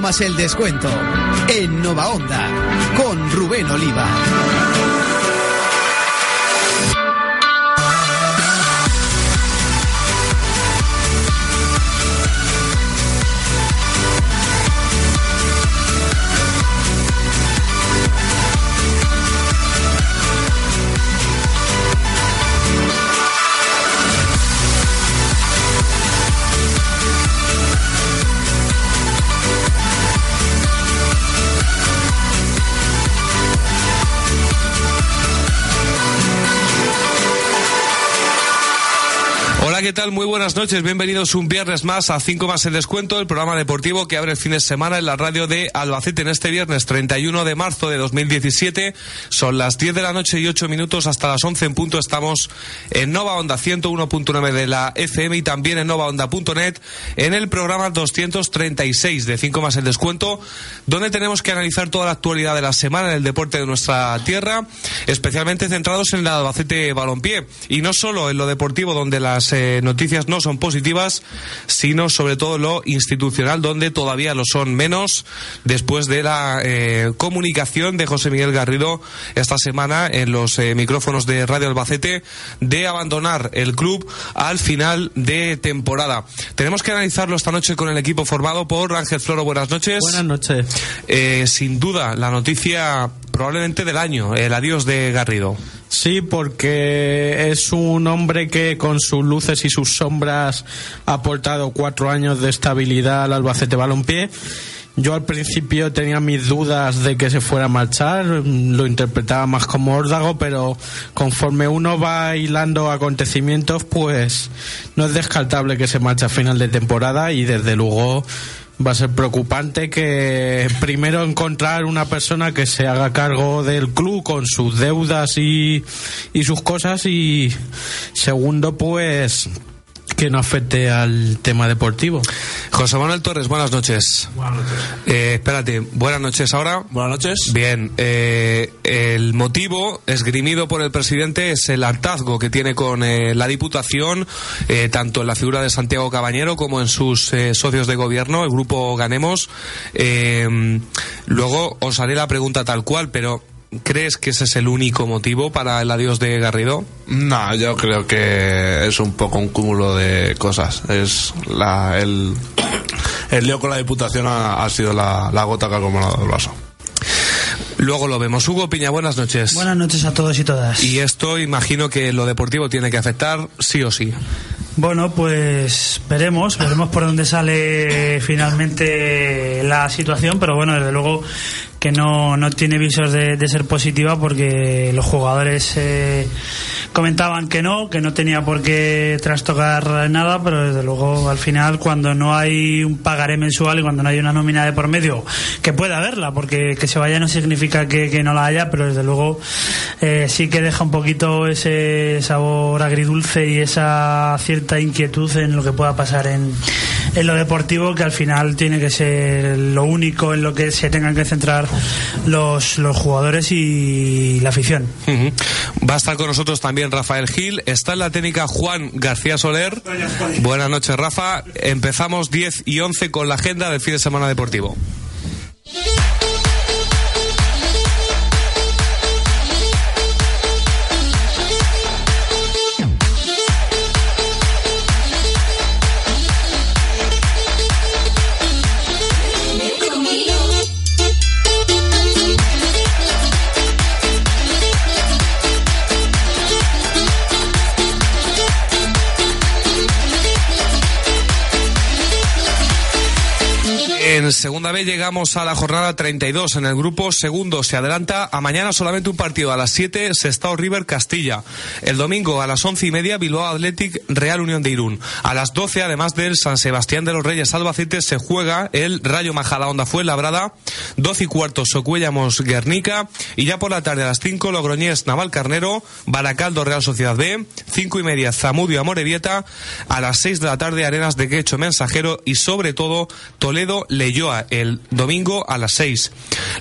más el descuento. En Nova Onda, con Rubén Oliva. ¿Qué tal? Muy buenas noches. Bienvenidos un viernes más a 5 más el descuento, el programa deportivo que abre el fin de semana en la radio de Albacete en este viernes 31 de marzo de 2017. Son las 10 de la noche y 8 minutos hasta las 11 en punto. Estamos en Nova Onda 101.9 de la FM y también en novaonda.net en el programa 236 de 5 más el descuento, donde tenemos que analizar toda la actualidad de la semana en el deporte de nuestra tierra, especialmente centrados en el Albacete Balompié. Y no solo en lo deportivo, donde las eh, noticias no son positivas, sino sobre todo lo institucional, donde todavía lo son menos después de la eh, comunicación de José Miguel Garrido esta semana en los eh, micrófonos de Radio Albacete de abandonar el club al final de temporada. Tenemos que analizarlo esta noche con el equipo formado por Ángel Floro. Buenas noches. Buenas noches. Eh, sin duda, la noticia probablemente del año, el adiós de Garrido. Sí, porque es un hombre que con sus luces y sus sombras ha aportado cuatro años de estabilidad al Albacete Balompié. Yo al principio tenía mis dudas de que se fuera a marchar, lo interpretaba más como órdago, pero conforme uno va hilando acontecimientos, pues no es descartable que se marche a final de temporada y desde luego va a ser preocupante que primero encontrar una persona que se haga cargo del club con sus deudas y, y sus cosas y segundo pues que no afecte al tema deportivo. José Manuel Torres, buenas noches. Buenas noches. Eh, espérate, buenas noches ahora. Buenas noches. Bien, eh, el motivo esgrimido por el presidente es el hartazgo que tiene con eh, la Diputación, eh, tanto en la figura de Santiago Cabañero como en sus socios de gobierno, el grupo Ganemos. Luego os haré la pregunta tal cual, pero ¿Crees que ese es el único motivo para el adiós de Garrido? No, yo creo que es un poco un cúmulo de cosas. Es la, el, el lío con la Diputación ha, ha sido la, la, gota que ha colmado el vaso. Luego lo vemos. Hugo Piña, buenas noches. Buenas noches a todos y todas. Y esto imagino que lo deportivo tiene que afectar sí o sí. Bueno, pues veremos, veremos por dónde sale finalmente la situación, pero bueno, desde luego que no, no tiene visos de, ser positiva porque los jugadores eh, comentaban que no, que no tenía por qué trastocar nada, pero desde luego al final cuando no hay un pagaré mensual y cuando no hay una nómina de por medio, que puede haberla, porque que se vaya no significa que, que no la haya, pero desde luego eh, sí que deja un poquito ese sabor agridulce y esa cierta inquietud en lo que pueda pasar en, en lo deportivo, que al final tiene que ser lo único en lo que se tengan que centrar los, los jugadores y la afición. Va a estar con nosotros también Rafael Gil. Está en la técnica Juan García Soler. Buenas noches, Rafa. Empezamos 10 y 11 con la agenda del fin de semana deportivo. En segunda vez llegamos a la jornada 32. En el grupo segundo se adelanta a mañana solamente un partido. A las 7, Sestao River Castilla. El domingo a las once y media, Bilbao Athletic Real Unión de Irún. A las 12, además del San Sebastián de los Reyes Albacete, se juega el Rayo Majadahonda Fuenlabrada. 12 y cuarto, Socuellamos Guernica. Y ya por la tarde a las 5, Logroñés Naval Carnero. Baracaldo Real Sociedad B. 5 y media, Zamudio Amorebieta. A las 6 de la tarde, Arenas de Quecho Mensajero. Y sobre todo, Toledo Leyó El domingo a las 6.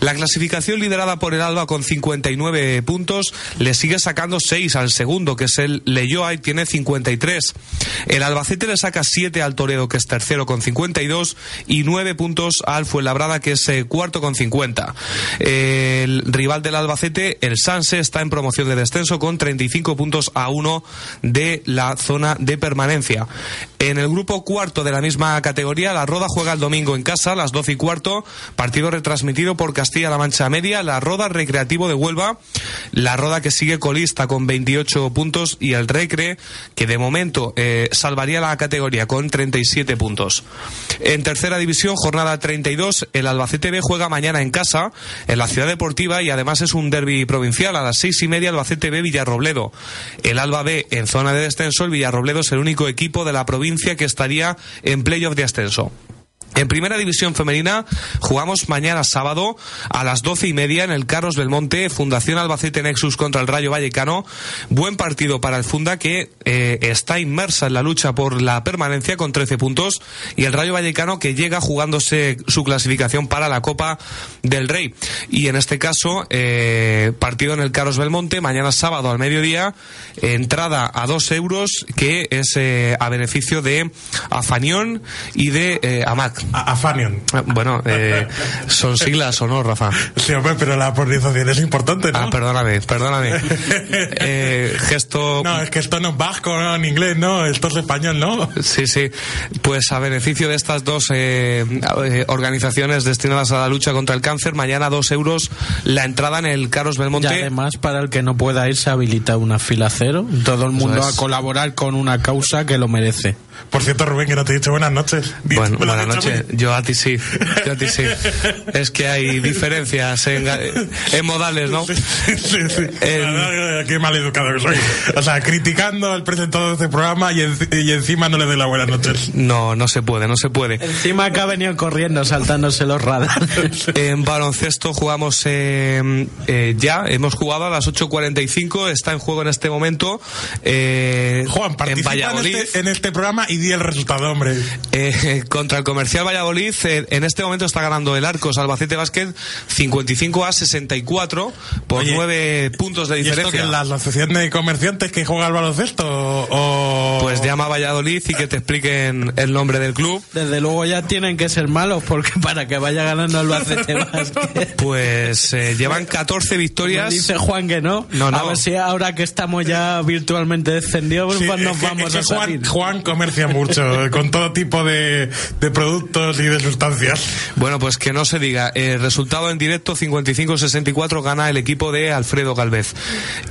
La clasificación liderada por el Alba con 59 puntos le sigue sacando 6 al segundo, que es el Leyoa, y tiene 53. El Albacete le saca 7 al Toledo, que es tercero con 52, y 9 puntos al Fuenlabrada, que es eh, cuarto con 50. El rival del Albacete, el Sanse, está en promoción de descenso con 35 puntos a 1 de la zona de permanencia. En el grupo cuarto de la misma categoría, la Roda juega el domingo en casa las 12 y cuarto, partido retransmitido por Castilla-La Mancha Media, la Roda Recreativo de Huelva, la Roda que sigue colista con 28 puntos y el Recre que de momento eh, salvaría la categoría con 37 puntos. En tercera división, jornada 32, el Albacete B juega mañana en casa, en la ciudad deportiva y además es un derby provincial a las seis y media Albacete B Villarrobledo. El Alba B en zona de descenso, el Villarrobledo es el único equipo de la provincia que estaría en playoff de ascenso. En primera división femenina jugamos mañana sábado a las doce y media en el Carlos Belmonte, Fundación Albacete Nexus contra el Rayo Vallecano. Buen partido para el Funda que eh, está inmersa en la lucha por la permanencia con 13 puntos y el Rayo Vallecano que llega jugándose su clasificación para la Copa del Rey. Y en este caso, eh, partido en el Carlos Belmonte, mañana sábado al mediodía, entrada a dos euros que es eh, a beneficio de Afanión y de Amac. A Afanion. Bueno, eh, son siglas o no, Rafa. Sí, hombre, pero la pronunciación es importante, ¿no? Ah, perdóname, perdóname. Eh, gesto. No, es que esto no es vasco, no en inglés, no, esto es español, ¿no? Sí, sí. Pues a beneficio de estas dos eh, eh, organizaciones destinadas a la lucha contra el cáncer, mañana dos euros la entrada en el Carlos Y Belmonte. además, para el que no pueda ir, se habilita una fila cero. Todo el mundo es. a colaborar con una causa que lo merece. Por cierto, Rubén, que no te he dicho buenas noches. Bueno, buenas noches. Yo a ti sí. Yo a ti sí. Es que hay diferencias en, en modales, ¿no? Sí, sí, sí. Qué mal educado que soy. O sea, criticando al presentador de este programa y, enci- y encima no le doy las buenas noches. No, no se puede, no se puede. Encima que ha venido corriendo, saltándose los radares. En baloncesto jugamos eh, eh, ya, hemos jugado a las 8.45, está en juego en este momento. eh, Juan, en participa en, este, en este programa y di el resultado, hombre. Eh, contra el comercial Valladolid, eh, en este momento está ganando el Arcos Albacete Basket 55 a 64 por Oye, 9 puntos de ¿Y esto que diferencia. es la asociación de comerciantes que juega al baloncesto? O... Pues llama a Valladolid y que te expliquen el nombre del club. Desde luego ya tienen que ser malos, porque para que vaya ganando Albacete Basket. Pues eh, llevan 14 Me victorias. dice Juan que no. No, no. A ver si ahora que estamos ya virtualmente descendidos, Sí, pues nos es que- vamos es que a salir. Juan, Juan mucho, eh, con todo tipo de, de productos y de sustancias. Bueno, pues que no se diga. El resultado en directo 55-64 gana el equipo de Alfredo Galvez.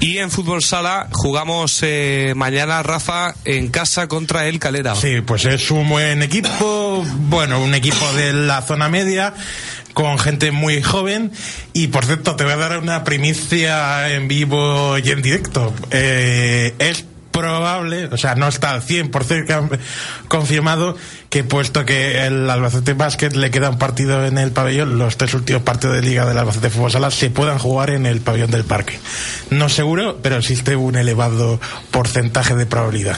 Y en fútbol sala jugamos eh, mañana Rafa en casa contra el Calera. Sí, pues es un buen equipo, bueno, un equipo de la zona media con gente muy joven y por cierto te voy a dar una primicia en vivo y en directo. Eh, es probable, o sea, no está al 100% cam- confirmado que puesto que el Albacete Basket le queda un partido en el pabellón, los tres últimos partidos de liga del Albacete Fútbol Sala se puedan jugar en el pabellón del parque. No seguro, pero existe un elevado porcentaje de probabilidad.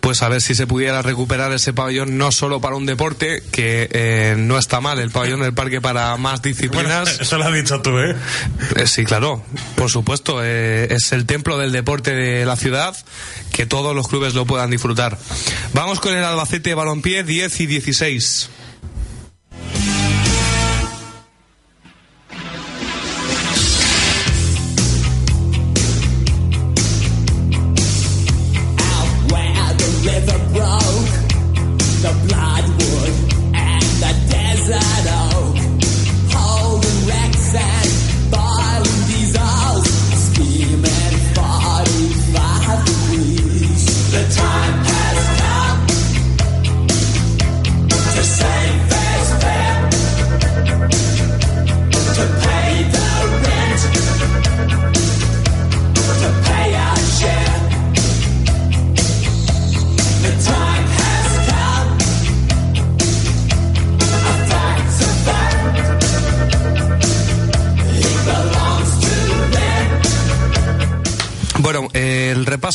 Pues a ver si se pudiera recuperar ese pabellón no solo para un deporte, que eh, no está mal el pabellón del parque para más Bueno, disciplinas. eso lo has dicho tú, ¿eh? Eh, sí, claro, por supuesto. eh, es el templo del deporte de la ciudad, que todos los clubes lo puedan disfrutar. Vamos con el Albacete Balompié 10 y 16.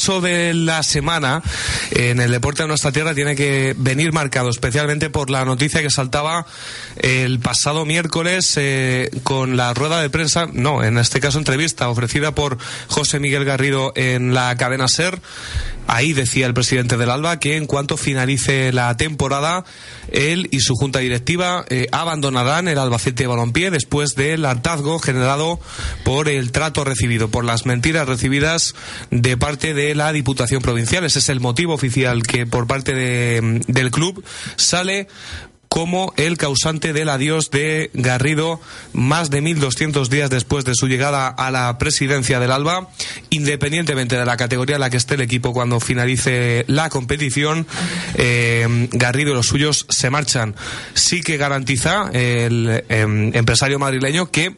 De la semana en el deporte de nuestra tierra tiene que venir marcado especialmente por la noticia que saltaba el pasado miércoles eh, con la rueda de prensa, no, en este caso entrevista ofrecida por José Miguel Garrido en la cadena SER. Ahí decía el presidente del Alba que en cuanto finalice la temporada, él y su junta directiva eh, abandonarán el Albacete Balompié después del hartazgo generado por el trato recibido, por las mentiras recibidas de parte de la Diputación Provincial. Ese es el motivo oficial que por parte de- del club sale como el causante del adiós de Garrido más de 1.200 días después de su llegada a la presidencia del Alba, independientemente de la categoría en la que esté el equipo cuando finalice la competición, eh, Garrido y los suyos se marchan. Sí que garantiza el em, empresario madrileño que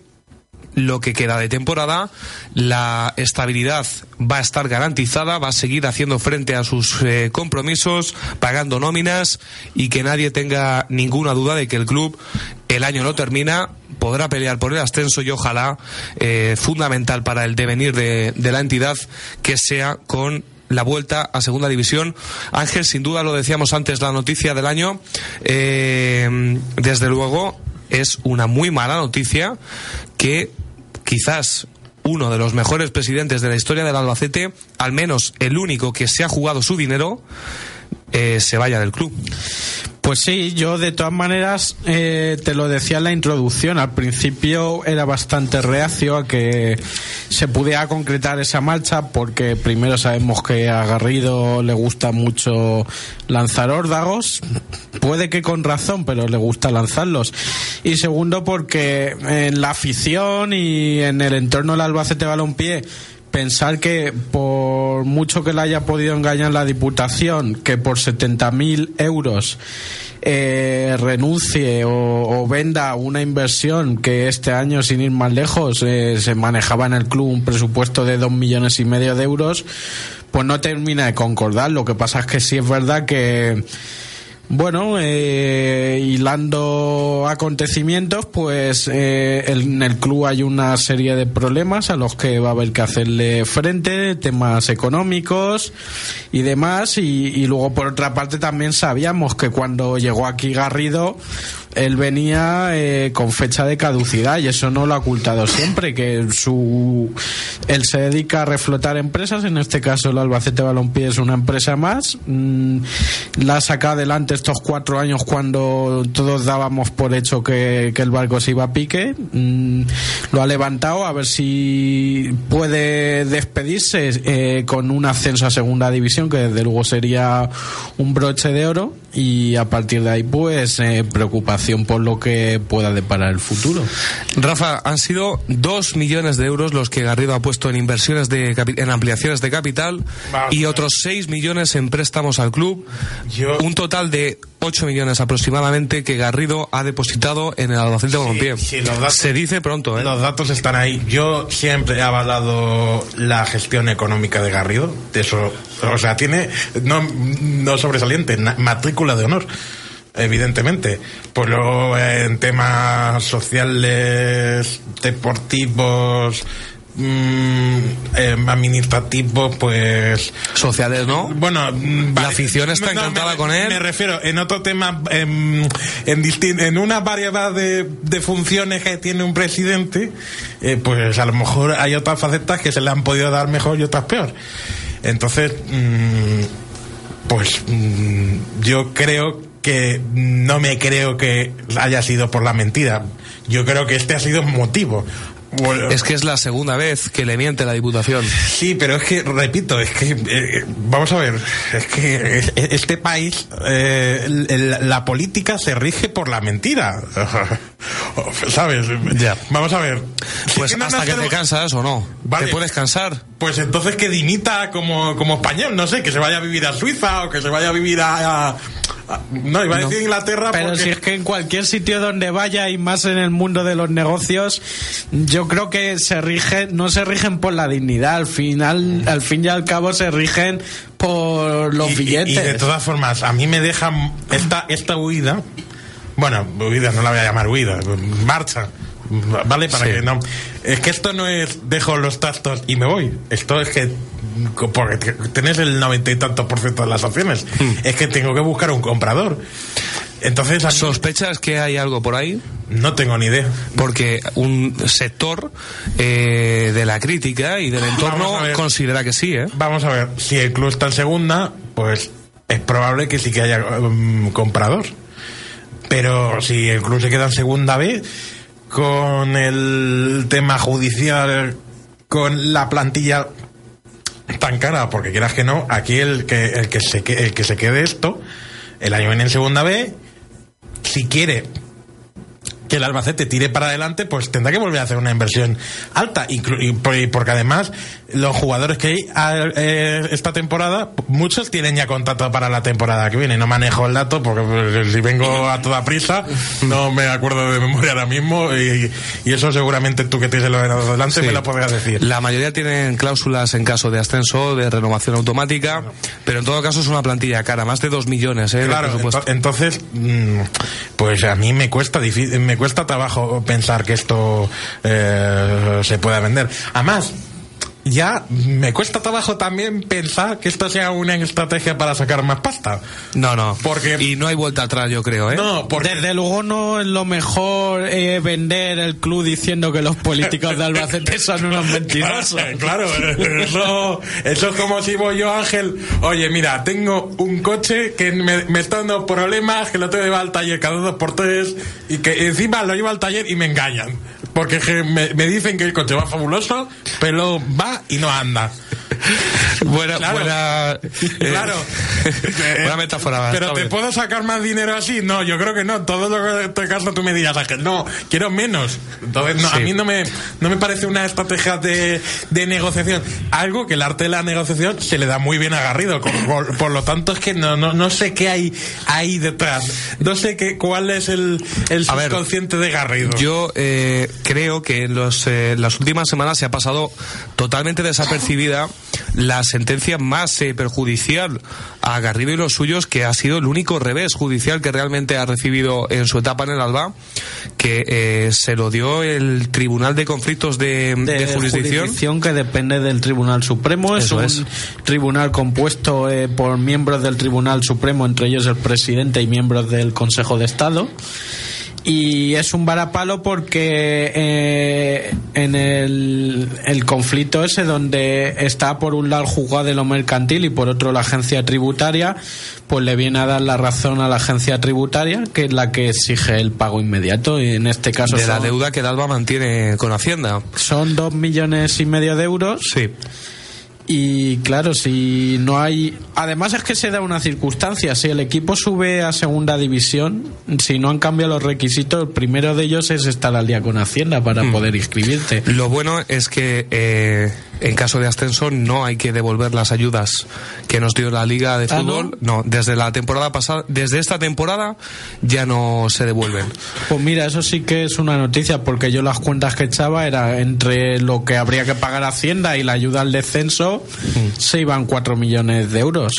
lo que queda de temporada, la estabilidad va a estar garantizada, va a seguir haciendo frente a sus eh, compromisos, pagando nóminas y que nadie tenga ninguna duda de que el club el año no termina, podrá pelear por el ascenso y ojalá, eh, fundamental para el devenir de, la entidad, que sea con la vuelta a segunda división. Ángel, sin duda lo decíamos antes, la noticia del año, eh, desde luego es una muy mala noticia que quizás uno de los mejores presidentes de la historia del Albacete, al menos el único que se ha jugado su dinero, eh, se vaya del club. Pues sí, yo de todas maneras eh, te lo decía en la introducción. Al principio era bastante reacio a que se pudiera concretar esa marcha porque primero sabemos que a Garrido le gusta mucho lanzar órdagos. Puede que con razón, pero le gusta lanzarlos. Y segundo porque en la afición y en el entorno del Albacete Balompié pensar que por mucho que le haya podido engañar la Diputación, que por 70.000 euros eh, renuncie o, venda una inversión que este año, sin ir más lejos, eh, se manejaba en el club un presupuesto de dos millones y medio de euros, pues no termina de concordar. Lo que pasa es que sí es verdad que bueno, eh, hilando acontecimientos, pues eh, en el club hay una serie de problemas a los que va a haber que hacerle frente, temas económicos y demás. Y, y luego, por otra parte, también sabíamos que cuando llegó aquí Garrido, él venía eh, con fecha de caducidad y eso no lo ha ocultado siempre, que su él se dedica a reflotar empresas, en este caso el Albacete Balompié es una empresa más, mm, la ha sacado adelante estos cuatro años cuando todos dábamos por hecho que, que el barco se iba a pique, mm, lo ha levantado a ver si puede despedirse eh, con un ascenso a segunda división, que desde luego sería un broche de oro y a partir de ahí pues eh, preocupación por lo que pueda deparar el futuro. Rafa, han sido dos millones de euros los que Garrido ha puesto en inversiones de en ampliaciones de capital Vamos y otros seis millones en préstamos al club. Yo- Un total de 8 millones aproximadamente que Garrido ha depositado en el Albacete Balompié. sí, Se dice pronto, ¿eh? Los datos están ahí. Yo siempre he avalado la gestión económica de Garrido. De eso, o sea, tiene no, no sobresaliente, matrícula de honor. Evidentemente. Pues luego en temas sociales, deportivos, mm, em, administrativos, pues Sociales, ¿no? bueno, La afición está encantada me, con él. Me refiero en otro tema, em, en, en una variedad de, de funciones que tiene un presidente, eh, pues a lo mejor hay otras facetas que se le han podido dar mejor y otras peor. Entonces, mm, pues mm, yo creo que no me creo que haya sido por la mentira. Yo creo que este ha sido motivo. Bueno, Es que es la segunda vez que le miente la Diputación. Sí, pero es que, repito, es que, eh, vamos a ver, es que eh, este país, eh, la política se rige por la mentira. ¿Sabes? Ya. Vamos a ver. Pues hasta que te cansas o no. Vale. ¿Te puedes cansar? Pues entonces que dimita como, como español, no sé, que se vaya a vivir a Suiza o que se vaya a vivir a- no, iba a decir Inglaterra Pero porque... si es que en cualquier sitio donde vaya y más en el mundo de los negocios, yo creo que se rigen, no se rigen por la dignidad, al final, al fin y al cabo se rigen por los y, y- billetes. y de todas formas, a mí me deja esta, esta huida. Bueno, huida, no la voy a llamar huida, marcha. ¿Vale? Para Sí. que no. Es que esto no es dejo los trastos y me voy. Esto es que porque te- tenés el noventa y tantos por ciento de las acciones. Hmm. Es que tengo que buscar un comprador. Entonces, a mí ¿Sospechas que hay algo por ahí? no tengo ni idea. Porque un sector eh, de la crítica y del entorno considera que sí, ¿eh? Vamos a ver, si el club está en segunda, pues es probable que sí que haya um, comprador. Pero si el club se queda en segunda B, con el tema judicial, con la plantilla tan cara, porque quieras que no, aquí el que, el que, se, el que se quede esto, el año viene en segunda B, si quiere que el Albacete tire para adelante, pues tendrá que volver a hacer una inversión alta. y porque además, los jugadores que hay a- eh, esta temporada, muchos tienen ya contrato para la temporada que viene. No manejo el dato porque pues, si vengo a toda prisa, no me acuerdo de memoria ahora mismo. Y, y eso seguramente tú que tienes el ordenador delante Sí. me lo podrás decir. La mayoría tienen cláusulas en caso de ascenso, de renovación automática, pero en todo caso es una plantilla cara, más de dos millones, ¿eh? Claro, entonces, mm, pues a mí me cuesta me cuesta trabajo pensar que esto eh, se pueda vender. Además, ya me cuesta trabajo también pensar que esto sea una estrategia para sacar más pasta. No, no. Porque- Y no hay vuelta atrás, yo creo, ¿eh? No, porque Desde luego no es lo mejor eh, vender el club diciendo que los políticos de Albacete son unos mentirosos. Claro, eso, eso es como si voy yo, Ángel. Oye, mira, tengo un coche que me, me está dando problemas, que lo tengo que llevar al taller cada dos por tres y que encima lo llevo al taller y me engañan. Porque que me, me dicen que el coche va fabuloso, pero va y no anda. Buena, Claro. buena, eh, Claro. buena metáfora. Pero te bien. puedo sacar más dinero así? No, yo creo que no. Todo lo que te caso tú me Ángel, no, quiero menos. Entonces, no, a mí no me, no me parece una estrategia de, de negociación. Algo que el arte de la negociación se le da muy bien a Garrido. Por, por- lo tanto, es que no, no, no sé qué hay ahí detrás. No sé qué, cuál es el, el A ver, subconsciente de Garrido. Yo eh, creo que en los, eh, las últimas semanas se ha pasado totalmente desapercibida la sentencia más eh, perjudicial a Garrido y los suyos, que ha sido el único revés judicial que realmente ha recibido en su etapa en el Alba, que eh, se lo dio el Tribunal de Conflictos de, de Jurisdicción. que depende del Tribunal Supremo. Es un es. tribunal compuesto eh, por miembros del Tribunal Supremo, entre ellos el presidente y miembros del Consejo de Estado. Y es un varapalo porque eh, en el, el conflicto ese donde está por un lado el juzgado de lo mercantil y por otro la agencia tributaria, pues le viene a dar la razón a la agencia tributaria, que es la que exige el pago inmediato. Y en este caso De la deuda que el Alba mantiene con Hacienda. son dos millones y medio de euros. Sí. Y claro, si no hay. Además, es que se da una circunstancia. Si el equipo sube a segunda división, si no han cambiado los requisitos, el primero de ellos es estar al día con Hacienda para poder inscribirte. Lo bueno es que eh, en caso de ascenso no hay que devolver las ayudas que nos dio la Liga de Ah, Fútbol. no? desde la temporada pasada, desde esta temporada ya no se devuelven. Pues mira, eso sí que es una noticia, porque yo las cuentas que echaba era entre lo que habría que pagar Hacienda y la ayuda al descenso, se iban 4 millones de euros.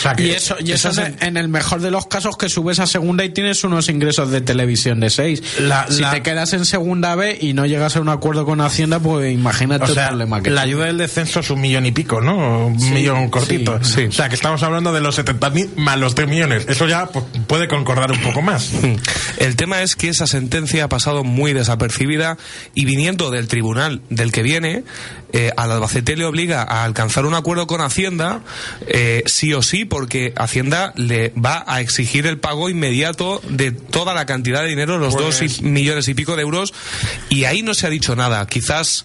sea, que y eso, y eso eso en, es en el mejor de los casos que subes a segunda y tienes unos ingresos de televisión de 6. La- si la- te quedas en segunda B y no llegas a un acuerdo con Hacienda, pues imagínate O sea, el problema que la tienes. ayuda del descenso es un millón y pico, ¿no? Un millón cortito. sí, sí. O sea, que estamos hablando de los 70.000 más los 3 millones. Eso ya pues, puede concordar un poco más. El tema es que esa sentencia ha pasado muy desapercibida y viniendo del tribunal del que viene, eh, al Albacete le obliga a alcanzar un acuerdo con Hacienda, eh, sí o sí, porque Hacienda le va a exigir el pago inmediato de toda la cantidad de dinero, los Pues- dos y- millones y pico de euros, y ahí no se ha dicho nada. Quizás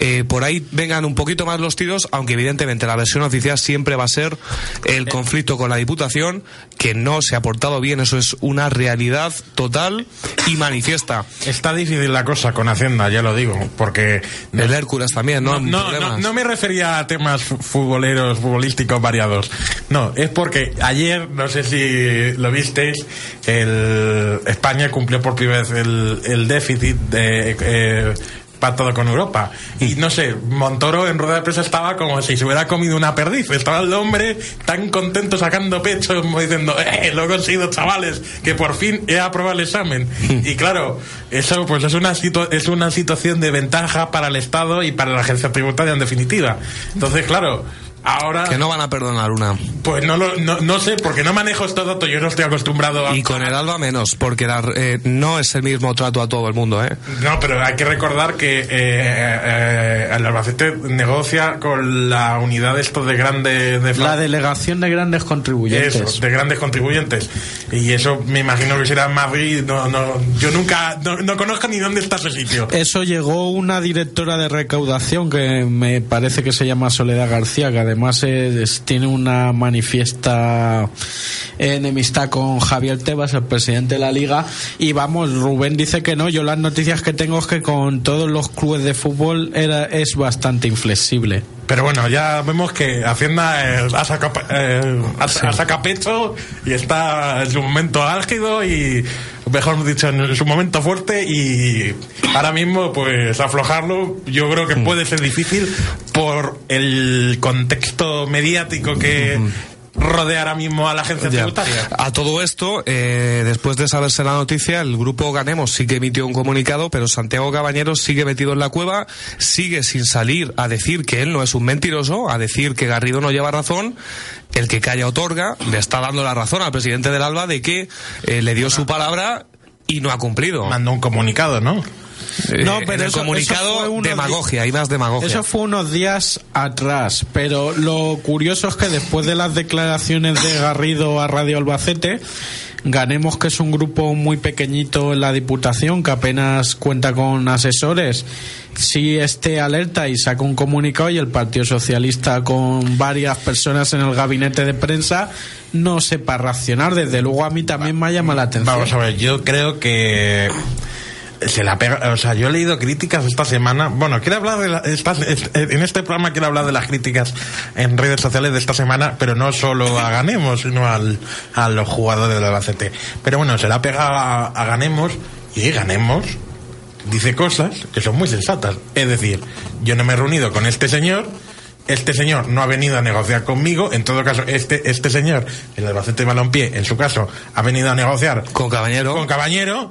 eh, por ahí vengan un poquito más los tiros, aunque evidentemente la versión oficial siempre va a ser el conflicto con la Diputación, que no se ha portado bien, eso es una realidad total y manifiesta. Está difícil la cosa con Hacienda, ya lo digo, porque... El Hércules también, ¿no? No, no, me refería a temas fu- futboleros, futbolísticos variados. No, es porque ayer, no sé si lo visteis, el España cumplió por primera vez el, el déficit de eh, pactado con Europa. Y no sé, Montoro en rueda de prensa estaba como si se hubiera comido una perdiz. Estaba el hombre tan contento sacando pecho, diciendo, ¡eh! Lo he conseguido, chavales, que por fin he aprobado el examen. y claro, eso pues es una, situa- es una situación de ventaja para el Estado y para la agencia tributaria en definitiva. Entonces, claro, Ahora, Que no van a perdonar una. pues no, lo, no, no sé, porque no manejo estos datos, yo no estoy acostumbrado a... Y con el Alba menos, porque la- eh, no es el mismo trato a todo el mundo, ¿eh? No, pero hay que recordar que eh, eh, el Albacete negocia con la unidad esto de grandes... De La delegación de grandes contribuyentes. Eso, de grandes contribuyentes. Y eso me imagino que será en Madrid. No, no, yo nunca, no, no conozco ni dónde está ese sitio. Eso llegó una directora de recaudación que me parece que se llama Soledad García, que además tiene una manifiesta enemistad con Javier Tebas, el presidente de la liga. Y vamos, Rubén dice que no. Yo las noticias que tengo es que con todos los clubes de fútbol era, es bastante inflexible. Pero bueno, ya vemos que Hacienda eh, ha, sacado, eh, ha, ha sacado pecho y está en su momento álgido y, mejor dicho, en su momento fuerte y ahora mismo, pues aflojarlo, yo creo que puede ser difícil por el contexto mediático que rodea ahora mismo a la agencia Ya. tributaria. A todo esto, eh, después de saberse la noticia, el grupo Ganemos sí que emitió un comunicado, pero Santiago Cabañeros sigue metido en la cueva, sigue sin salir a decir que él no es un mentiroso, a decir que Garrido no lleva razón. El que calla otorga, le está dando la razón al presidente del Alba de que eh, le dio su palabra y no ha cumplido. Mandó un comunicado, ¿no? Eh, No, en pero el eso- comunicado, eso fue unos demagogia, hay más demagogia. Eso fue unos días atrás, pero lo curioso es que después de las declaraciones de Garrido a Radio Albacete, ganemos que es un grupo muy pequeñito en la Diputación, que apenas cuenta con asesores, sí esté alerta y saca un comunicado y el Partido Socialista con varias personas en el gabinete de prensa no sepa reaccionar. Desde luego a mí también me llama la atención. Vamos a ver, yo creo que se la pega, o sea, yo he leído críticas esta semana. Bueno, quiero hablar de la- estas- est- en este programa quiero hablar de las críticas en redes sociales de esta semana, pero no solo a Ganemos, sino al, a los jugadores del Albacete. Pero bueno, se la pega a, a Ganemos y Ganemos dice cosas que son muy sensatas. Es decir, yo no me he reunido con este señor. Este señor no ha venido a negociar conmigo. En todo caso, este, este señor, el Albacete Balompié, en su caso, ha venido a negociar Con Cabañero. con Cabañero,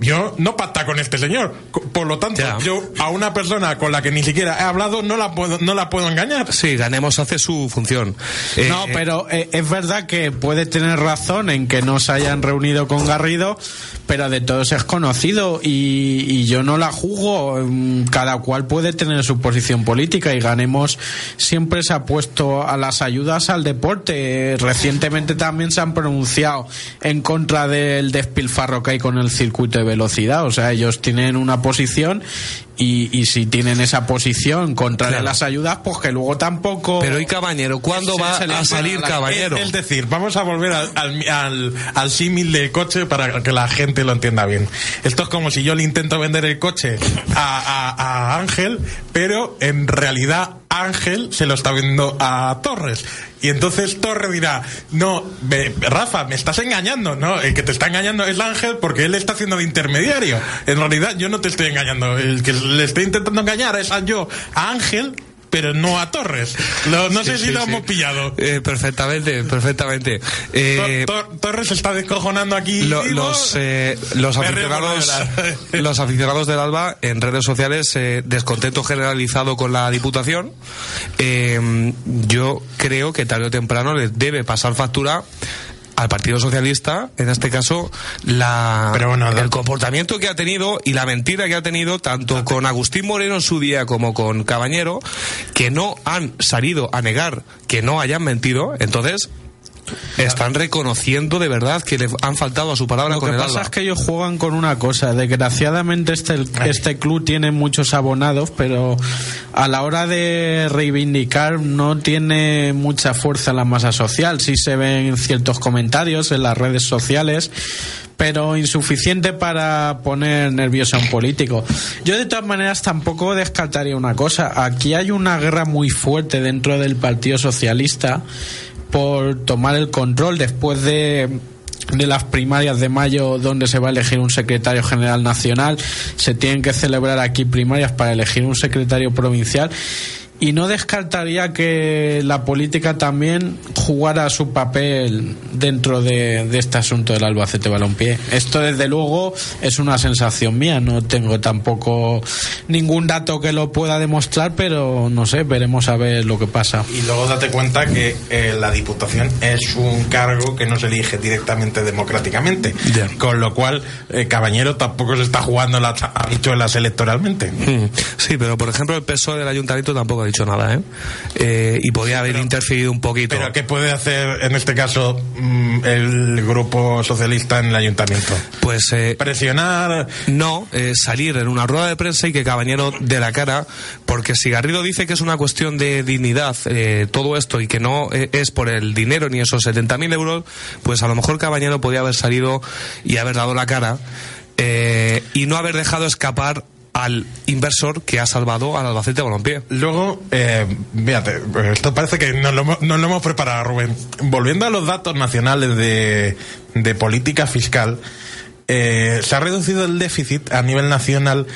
yo no pacta con este señor. Por lo tanto, Ya. yo a una persona con la que ni siquiera he hablado no la puedo, no la puedo engañar. Sí, Ganemos hace su función. Eh, No, pero eh, es verdad que puede tener razón en que no se hayan reunido con Garrido, pero de todos es conocido y, y yo no la juzgo. Mm, Cada cual puede tener su posición política y Ganemos siempre se ha puesto a las ayudas al deporte. Recientemente también se han pronunciado en contra del despilfarro que hay con el circuito de velocidad. O sea, ellos tienen una posición y, y si tienen esa posición contra Claro. las ayudas, pues que luego tampoco... Pero ¿y Cabañero? ¿Cuándo va a salir la- Cabañero? Es, es decir, vamos a volver al, al, al- al símil del coche para que la gente lo entienda bien. Esto es como si yo le intento vender el coche a, a- a Ángel, pero en realidad Ángel se lo está vendiendo a Torres. Y entonces Torres dirá, no, me- Rafa, me estás engañando. No, el que te está engañando es Ángel porque él está haciendo de intermediario. En realidad yo no te estoy engañando. El que le estoy intentando engañar es a yo, a Ángel, pero no a Torres. Lo- no sé si sí, lo sí. hemos pillado. Eh, perfectamente, perfectamente. Eh, Tor- Tor- Torres está descojonando aquí. lo- los, eh, los aficionados los aficionados del Alba en redes sociales eh, descontento generalizado con la Diputación Eh, yo creo que tarde o temprano les debe pasar factura al Partido Socialista, en este caso, la, Pero bueno, el comportamiento que ha tenido y la mentira que ha tenido tanto con Agustín Moreno en su día como con Cabañero, que no han salido a negar que no hayan mentido, entonces están reconociendo de verdad que le han faltado a su palabra Lo con que el pasa Alba. es que ellos juegan con una cosa. Desgraciadamente este, este club tiene muchos abonados, pero a la hora de reivindicar no tiene mucha fuerza la masa social. Sí se ven ciertos comentarios en las redes sociales, pero insuficiente para poner nervioso a un político. Yo de todas maneras tampoco descartaría una cosa. Aquí hay una guerra muy fuerte dentro del Partido Socialista por tomar el control después de de las primarias de mayo donde se va a elegir un secretario general nacional. Se tienen que celebrar aquí primarias para elegir un secretario provincial y no descartaría que la política también jugara su papel dentro de, de este asunto del Albacete Balompié. Esto, desde luego, es una sensación mía. No tengo tampoco ningún dato que lo pueda demostrar, pero no sé, veremos a ver lo que pasa. Y luego date cuenta que eh, la Diputación es un cargo que no se elige directamente democráticamente. Con lo cual, eh, Cabañero tampoco se está jugando las habichuelas electoralmente. Sí, pero por ejemplo el E del ayuntamiento tampoco dicho nada, ¿eh? Eh, y podía haber interferido un poquito. Pero ¿qué puede hacer en este caso mm, el grupo socialista en el ayuntamiento? Pues eh, Presionar. no, eh, salir en una rueda de prensa y que Cabañero de la cara, porque si Garrido dice que es una cuestión de dignidad eh, todo esto y que no es por el dinero ni esos 70.000 euros, pues a lo mejor Cabañero podía haber salido y haber dado la cara eh, y no haber dejado escapar al inversor que ha salvado al Albacete Balompié. Luego, eh, fíjate, esto parece que nos lo, nos lo hemos preparado, Rubén. Volviendo a los datos nacionales de, de política fiscal, eh, se ha reducido el déficit a nivel nacional,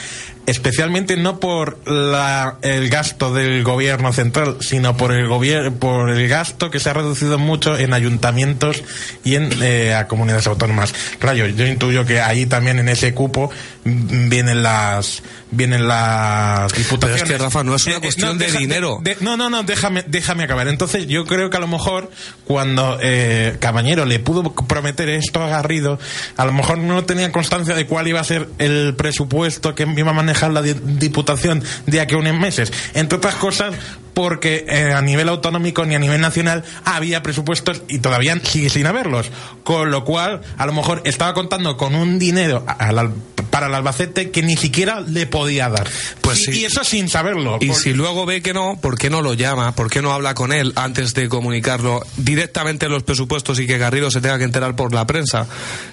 especialmente no por la, el gasto del gobierno central, sino por el gobierno, por el gasto que se ha reducido mucho en ayuntamientos y en eh, a comunidades autónomas. Rayo, yo intuyo que ahí también en ese cupo vienen las vienen las diputaciones. Pero es que, Rafa, no es una Eh, eh, cuestión de dinero. de- no, no, no, déjame, déjame acabar. Entonces, yo creo que a lo mejor cuando eh, Cabañero le pudo prometer esto a Garrido, a lo mejor no tenía constancia de cuál iba a ser el presupuesto que iba a manejar la di- Diputación de aquí a unos meses. Entre otras cosas, porque eh, a nivel autonómico ni a nivel nacional había presupuestos y todavía sigue sin haberlos. Con lo cual, a lo mejor estaba contando con un dinero a- al al- para el Albacete que ni siquiera le podía dar. Pues y, sí. y eso sin saberlo. Y porque- si luego ve que no, ¿por qué no lo llama? ¿Por qué no habla con él antes de comunicarlo directamente en los presupuestos y que Garrido se tenga que enterar por la prensa?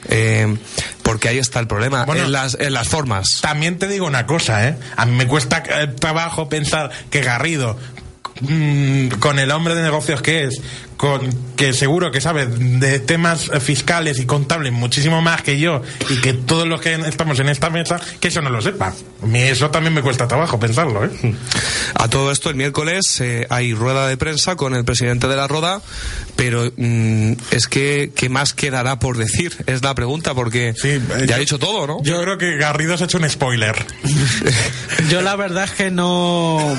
Eh, porque ahí está el problema, Bueno, en, las, en las formas. También te digo una cosa, ¿eh? A mí me cuesta eh, trabajo pensar que Garrido, mm, con el hombre de negocios que es, con que seguro que sabe de temas fiscales y contables muchísimo más que yo y que todos los que estamos en esta mesa, que eso no lo sepa. A mí eso también me cuesta trabajo pensarlo, ¿eh? A todo esto, el miércoles eh, hay rueda de prensa con el presidente de la Roda, pero mm, es que, ¿qué más quedará por decir? Es la pregunta, porque Sí, eh, ya yo- ha dicho todo, ¿no? Yo creo que Garrido se ha hecho un spoiler. Yo la verdad es que no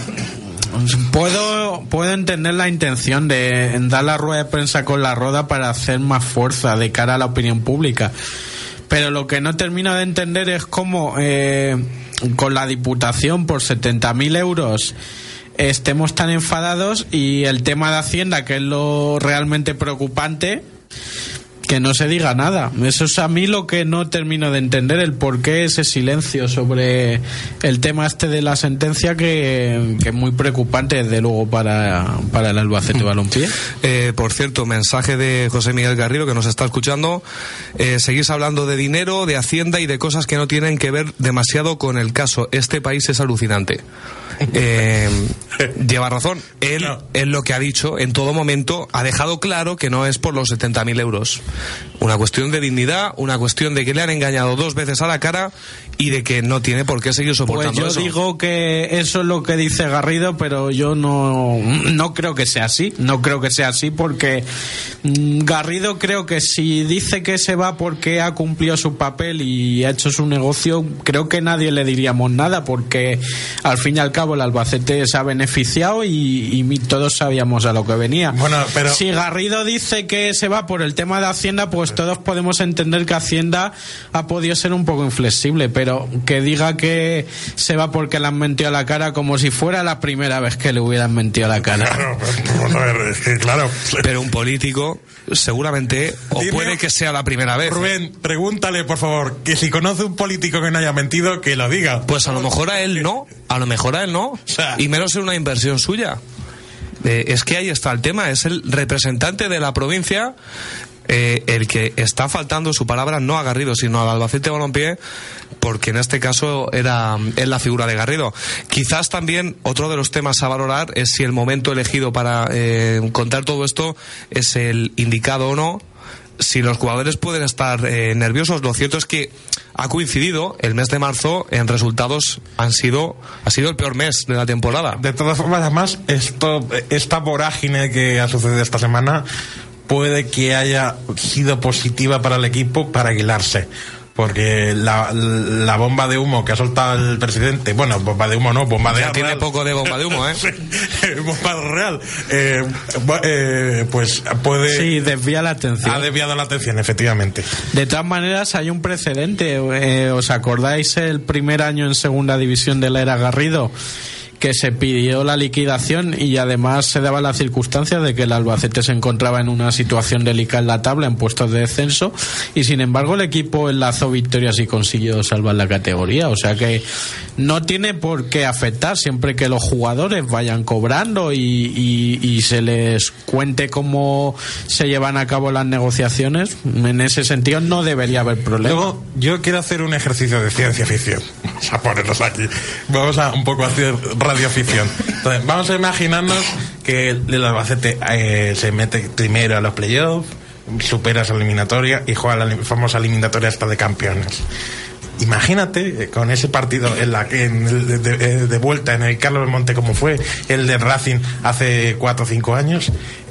puedo puedo entender la intención de dar la rueda de prensa con la roda para hacer más fuerza de cara a la opinión pública. Pero lo que no termino de entender es cómo eh, con la diputación por 70.000 euros estemos tan enfadados y el tema de Hacienda, que es lo realmente preocupante, que no se diga nada. Eso es a mí lo que no termino de entender, el por qué ese silencio sobre el tema este de la sentencia que, que es muy preocupante, desde luego, para, para el Albacete Balompié. Eh, por cierto, mensaje de José Miguel Garrido que nos está escuchando. Eh, seguís hablando de dinero, de Hacienda y de cosas que no tienen que ver demasiado con el caso. Este país es alucinante. Eh, lleva razón. Él, No. él lo que ha dicho en todo momento ha dejado claro que no es por los 70.000 euros. Una cuestión de dignidad, una cuestión de que le han engañado dos veces a la cara y de que no tiene por qué seguir Pues soportando yo eso. digo que eso es lo que dice Garrido, pero yo no, no creo que sea así. No creo que sea así porque mm, Garrido creo que si dice que se va porque ha cumplido su papel y ha hecho su negocio, creo que nadie le diríamos nada porque al fin y al cabo el Albacete se ha beneficiado y, y todos sabíamos a lo que venía. Bueno, pero- Si Garrido dice que se va por el tema de Hacienda, pues todos podemos entender que Hacienda ha podido ser un poco inflexible, pero que diga que se va porque le han mentido a la cara como si fuera la primera vez que le hubieran mentido a la cara. Claro, pues, vamos a ver, es que claro. Pero un político, seguramente, o Dime- puede que sea la primera vez. Rubén, pregúntale, por favor, que si conoce un político que no haya mentido, que lo diga. Pues a lo mejor a él no, a lo mejor a él no, sea- y menos en una inversión suya. Eh, es que ahí está el tema, es el representante de la provincia eh, el que está faltando su palabra no a Garrido, sino al Albacete Balompié, porque en este caso era es la figura de Garrido. Quizás también otro de los temas a valorar es si el momento elegido para eh, contar todo esto es el indicado o no si los jugadores pueden estar eh, nerviosos, lo cierto es que ha coincidido el mes de marzo en resultados han sido ha sido el peor mes de la temporada. De todas formas, además, esta vorágine que ha sucedido esta semana puede que haya sido positiva para el equipo para aguilarse. Porque la, la bomba de humo que ha soltado el presidente, bueno, bomba de humo no, bomba de Ya tiene real. poco de bomba de humo, ¿eh? Sí, bomba real. Eh, eh, pues puede. Sí, desvía la atención. Ha desviado la atención, efectivamente. De todas maneras, hay un precedente. Eh, ¿Os acordáis el primer año en segunda división de la era Garrido? Que se pidió la liquidación y además se daba la circunstancia de que el Albacete se encontraba en una situación delicada en la tabla, en puestos de descenso, y sin embargo el equipo enlazó victorias y consiguió salvar la categoría. O sea que no tiene por qué afectar siempre que los jugadores vayan cobrando y, se les cuente cómo se llevan a cabo las negociaciones. En ese sentido no debería haber problema. Luego, yo quiero hacer un ejercicio de ciencia ficción. Vamos a ponernos aquí. Vamos a un poco hacer radioficción. Entonces, vamos a imaginarnos que el Albacete eh, se mete primero a los playoffs, supera esa eliminatoria y juega la famosa eliminatoria hasta de campeones. Imagínate eh, con ese partido en la en el de, de- vuelta en el Carlos Monte como fue el de Racing hace cuatro o cinco años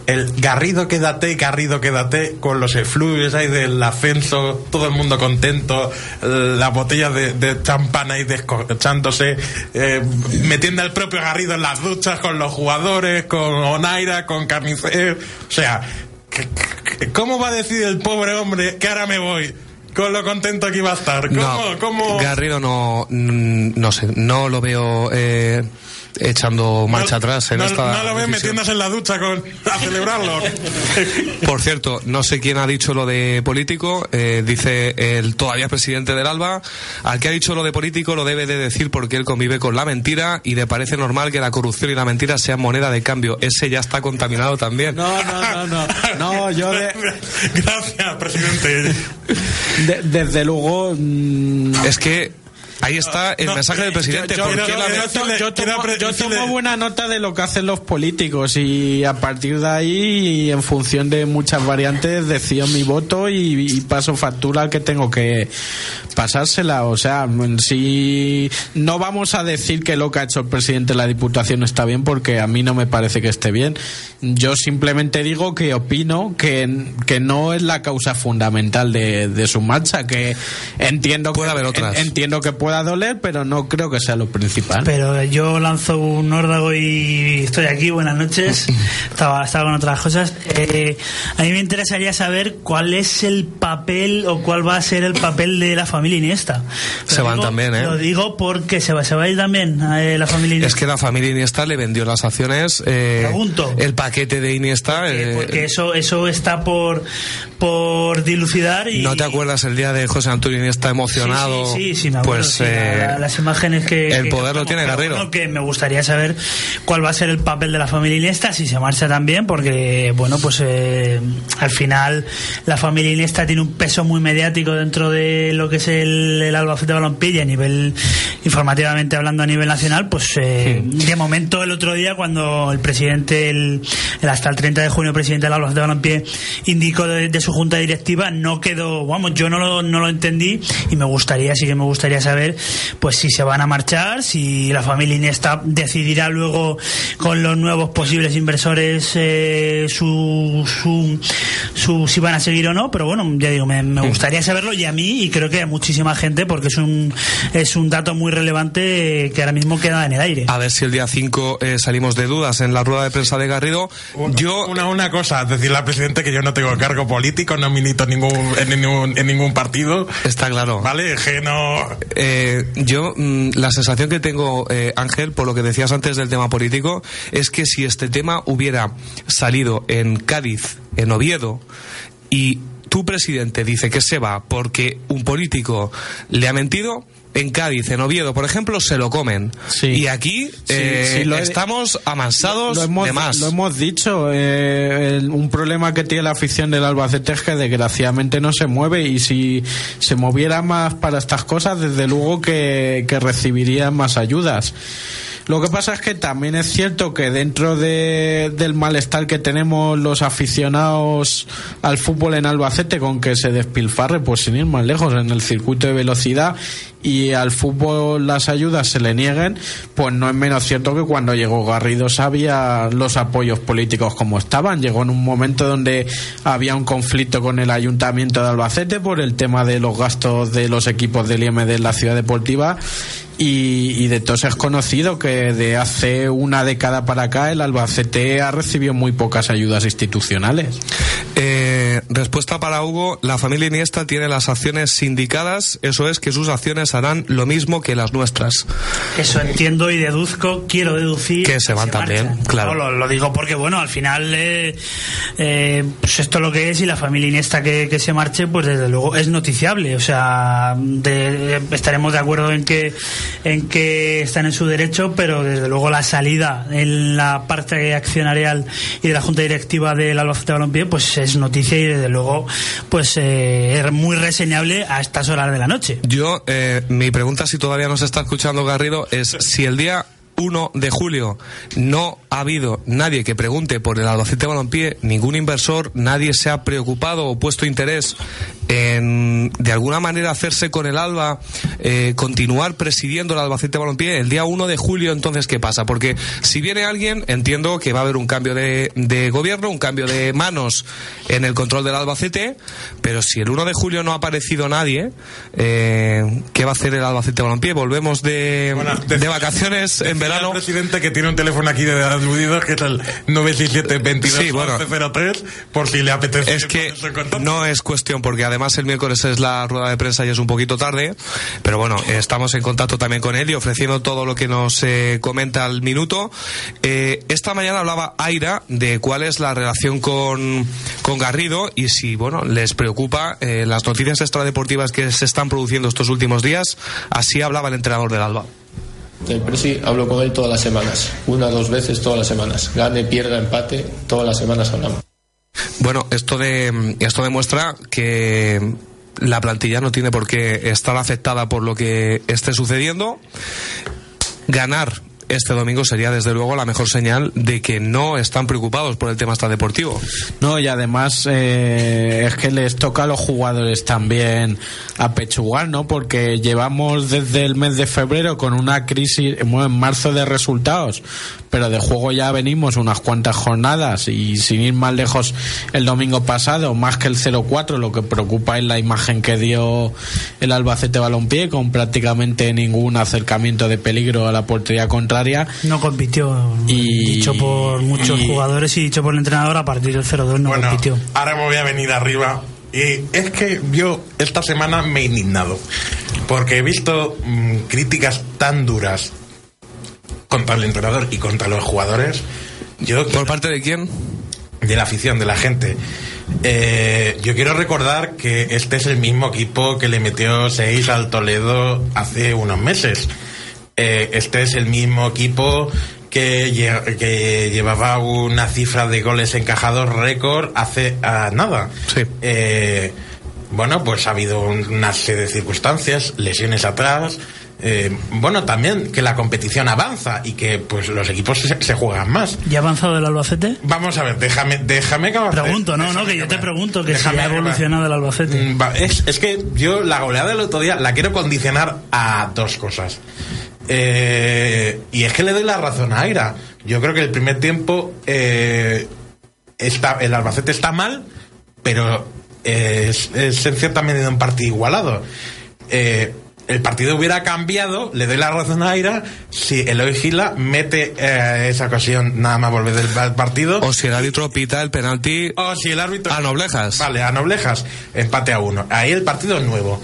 el Garrido quédate, Garrido quédate, con los efluvios ahí del ascenso, todo el mundo contento, las botellas de, de champán ahí descorchándose, eh, metiendo al propio Garrido en las duchas con los jugadores, con Onaira, con Carnicer, o sea, ¿qué- qué- ¿cómo va a decir el pobre hombre que ahora me voy? Con lo contento que iba a estar. ¿Cómo? No, cómo- Garrido no, mm, no sé, no lo veo eh, echando marcha no, atrás en no- esta. no lo ven decisión. metiéndose en la ducha con, a celebrarlo. Por cierto, no sé quién ha dicho lo de político, eh, dice el todavía presidente del ALBA, al que ha dicho lo de político lo debe de decir porque él convive con la mentira y le parece normal que la corrupción y la mentira sean moneda de cambio. Ese ya está contaminado también. No, no, no, no. No, yo de- Gracias, presidente. de- desde luego. mm, Es que ahí está el No, mensaje del presidente. Yo, ¿por yo- qué la- yo- quiero yo- decirle- yo quiero tomo, buena nota de lo que hacen los políticos y a partir de ahí, y en función de muchas variantes, decido mi voto y, y paso factura al que tengo que pasársela. O sea, si no vamos a decir que lo que ha hecho el presidente de la Diputación está bien, porque a mí no me parece que esté bien. Yo simplemente digo que opino que, que no es la causa fundamental de, de su marcha, que entiendo Puede que, haber otras. en- entiendo que pueda doler, pero no creo que sea lo principal. Pero yo lanzo un órdago y estoy aquí, buenas noches. Estaba, estaba con otras cosas. Eh, a mí me interesaría saber cuál es el papel o cuál va a ser el papel de la familia Iniesta. Lo Se van digo- también, ¿eh? Lo digo porque se va, se va a ir también eh, la familia Iniesta. Es que la familia Iniesta le vendió las acciones. eh, Pregunto. El paquete de Iniesta. Porque, eh, porque eso, eso está por, por dilucidar y... ¿No te acuerdas el día de José Antonio Iniesta emocionado? Sí, sí, sí, me acuerdo, Pues sí, eh, la- la- las imágenes que... el que poder lo tiene Garrido. bueno, que me gustaría saber cuál va a ser el papel de la familia Iniesta, si se marcha también, porque, bueno, pues eh, al final la familia Iniesta tiene un peso muy mediático dentro de lo que es el, el Albacete Balompié y a nivel, informativamente hablando a nivel nacional, pues eh, de momento el otro día cuando el presidente, el, el hasta el 30 de junio, el presidente del Albacete Balompié indicó de, de su junta directiva, no quedó, vamos, yo no lo, no lo entendí y me gustaría, sí que me gustaría saber, pues si se van a marchar, si la familia Iniesta decidirá luego con los nuevos posibles inversores eh, su, su, su, si van a seguir o no, pero bueno, ya digo, me, me gustaría saberlo y a mí y creo que a muchísima gente porque es un, es un dato muy relevante eh, que ahora mismo queda en el aire. a ver si el día 5 eh, salimos de dudas en la rueda de prensa de Garrido. Yo, Una, una cosa, decirle al presidente que yo no tengo cargo político, no milito en ningún, en ningún, en ningún partido. está claro. ¿Vale? Que no. Eh, yo, mm, la sensación que tengo, eh, Ángel, por lo que decías antes del tema político, es que si este tema hubiera salido en Cádiz, en Oviedo, y tu presidente dice que se va porque un político le ha mentido, en Cádiz, en Oviedo, por ejemplo, se lo comen. Sí. Y aquí eh, sí, lo estamos amansados lo hemos, de más. lo hemos dicho, eh, el- un problema que tiene la afición del Albacete es que desgraciadamente no se mueve y si se moviera más para estas cosas, desde luego que, que recibiría más ayudas. Lo que pasa es que también es cierto que dentro de- del malestar que tenemos los aficionados al fútbol en Albacete con que se despilfarre, pues sin ir más lejos, en el circuito de velocidad y al fútbol las ayudas se le nieguen, pues no es menos cierto que cuando llegó Garrido sabía los apoyos políticos como estaban. Llegó en un momento donde había un conflicto con el ayuntamiento de Albacete por el tema de los gastos de los equipos del IEM de la ciudad deportiva y, y de todos es conocido que de hace una década para acá el Albacete ha recibido muy pocas ayudas institucionales. Eh, respuesta para Hugo, la familia Iniesta tiene las acciones sindicadas, eso es que sus acciones harán lo mismo que las nuestras. Eso entiendo y deduzco, quiero deducir. Que se van también, marchan. claro. No, lo, lo digo porque, bueno, al final, eh, eh, pues esto es lo que es y la familia Iniesta que, que se marche, pues desde luego es noticiable. O sea, de- estaremos de acuerdo en que, en que están en su derecho, pero desde luego la salida en la parte accionarial y de la junta directiva del Albacete Balompié, pues es noticia y desde luego, pues eh, es muy reseñable a estas horas de la noche. Yo, eh, mi pregunta, si todavía nos está escuchando Garrido, es si el día 1 de julio no ha habido nadie que pregunte por el Albacete Balompié, ningún inversor, nadie se ha preocupado o puesto interés en de alguna manera hacerse con el Alba, eh, continuar presidiendo el Albacete Balompié, el día 1 de julio entonces ¿qué pasa? Porque si viene alguien, entiendo que va a haber un cambio de, de gobierno, un cambio de manos en el control del Albacete, pero si el 1 de julio no ha aparecido nadie, eh, ¿qué va a hacer el Albacete Balompié? Volvemos de, Bueno, de decía- vacaciones en Decía verano. El presidente que tiene un teléfono aquí de aludidos que es el 967 22 Sí, bueno. 1103 por si le apetece. Es que no es cuestión, porque además el miércoles es la rueda de prensa y es un poquito tarde, pero bueno, estamos en contacto también con él y ofreciendo todo lo que nos eh, comenta al minuto. Eh, esta mañana hablaba Aira de cuál es la relación con, con Garrido y si, bueno, les preocupa eh, las noticias extradeportivas que se están produciendo estos últimos días. Así hablaba el entrenador del Alba. El Presi hablo con él todas las semanas, una dos veces todas las semanas. Gane, pierda, empate, todas las semanas hablamos. Bueno, esto esto demuestra que la plantilla no tiene por qué estar afectada por lo que esté sucediendo. Ganar este domingo sería desde luego la mejor señal de que no están preocupados por el tema extradeportivo. No, y además eh, es que les toca a los jugadores también apechugar, ¿no? Porque llevamos desde el mes de febrero con una crisis, bueno, en marzo de resultados, pero de juego ya venimos unas cuantas jornadas y sin ir más lejos el domingo pasado, más que el 0-4, lo que preocupa es la imagen que dio el Albacete Balompié con prácticamente ningún acercamiento de peligro a la portería contraria. No compitió, Y- dicho por muchos y- jugadores y dicho por el entrenador, a partir del 0-2 no bueno, compitió. ahora me voy a venir arriba. Y es que yo esta semana me he indignado. Porque he visto mm, críticas tan duras contra el entrenador y contra los jugadores. Yo ¿Por parte de quién? de la afición, de la gente. Eh, yo quiero recordar que este es el mismo equipo que le metió 6 al Toledo hace unos meses. Eh, este es el mismo equipo que, lle- que llevaba una cifra de goles encajados récord hace ah, nada. Sí. Eh, bueno, pues ha habido una serie de circunstancias, lesiones atrás. eh, bueno, también que la competición avanza y que pues los equipos se, se juegan más. ¿Ya ha avanzado el Albacete? Vamos a ver, déjame, déjame que Pregunto, no, no, que yo te pregunto que si ha evolucionado el Albacete. Mm, es que yo la goleada del otro día la quiero condicionar a dos cosas. Eh, y es que le doy la razón a Aira. Yo creo que el primer tiempo eh, está, el Albacete está mal, pero eh, es, es en cierta medida un partido igualado. Eh, el partido hubiera cambiado, le doy la razón a Aira, si Eloy Gila mete eh, esa ocasión nada más volver del partido. O si el árbitro pita el penalti O si el árbitro. a Noblejas. Vale, a Noblejas. Empate a uno. Ahí el partido es nuevo.